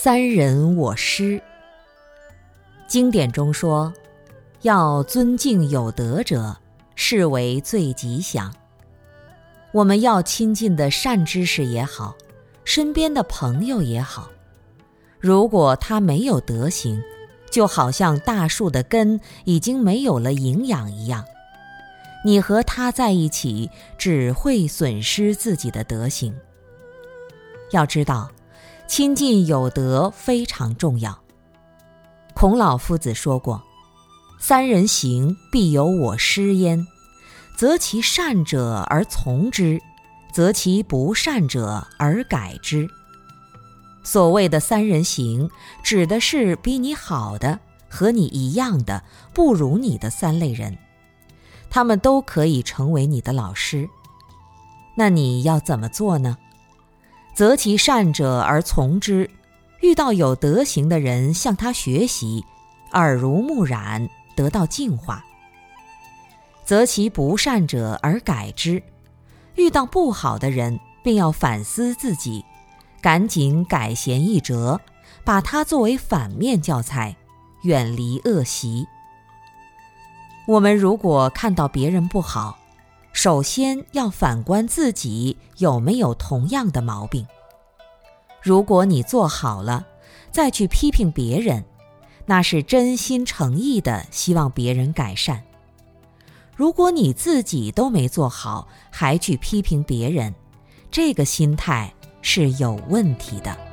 三人我师。经典中说，要尊敬有德者，是为最吉祥。我们要亲近的善知识也好，身边的朋友也好，如果他没有德行，就好像大树的根已经没有了营养一样，你和他在一起，只会损失自己的德行。要知道。亲近有德非常重要。孔老夫子说过：“三人行，必有我师焉。择其善者而从之，择其不善者而改之。”所谓的三人行，指的是比你好的、和你一样的、不如你的三类人，他们都可以成为你的老师。那你要怎么做呢？择其善者而从之，遇到有德行的人向他学习，耳濡目染，得到净化；择其不善者而改之，遇到不好的人，便要反思自己，赶紧改弦易辙，把它作为反面教材，远离恶习。我们如果看到别人不好，首先要反观自己有没有同样的毛病。如果你做好了，再去批评别人，那是真心诚意的希望别人改善。如果你自己都没做好，还去批评别人，这个心态是有问题的。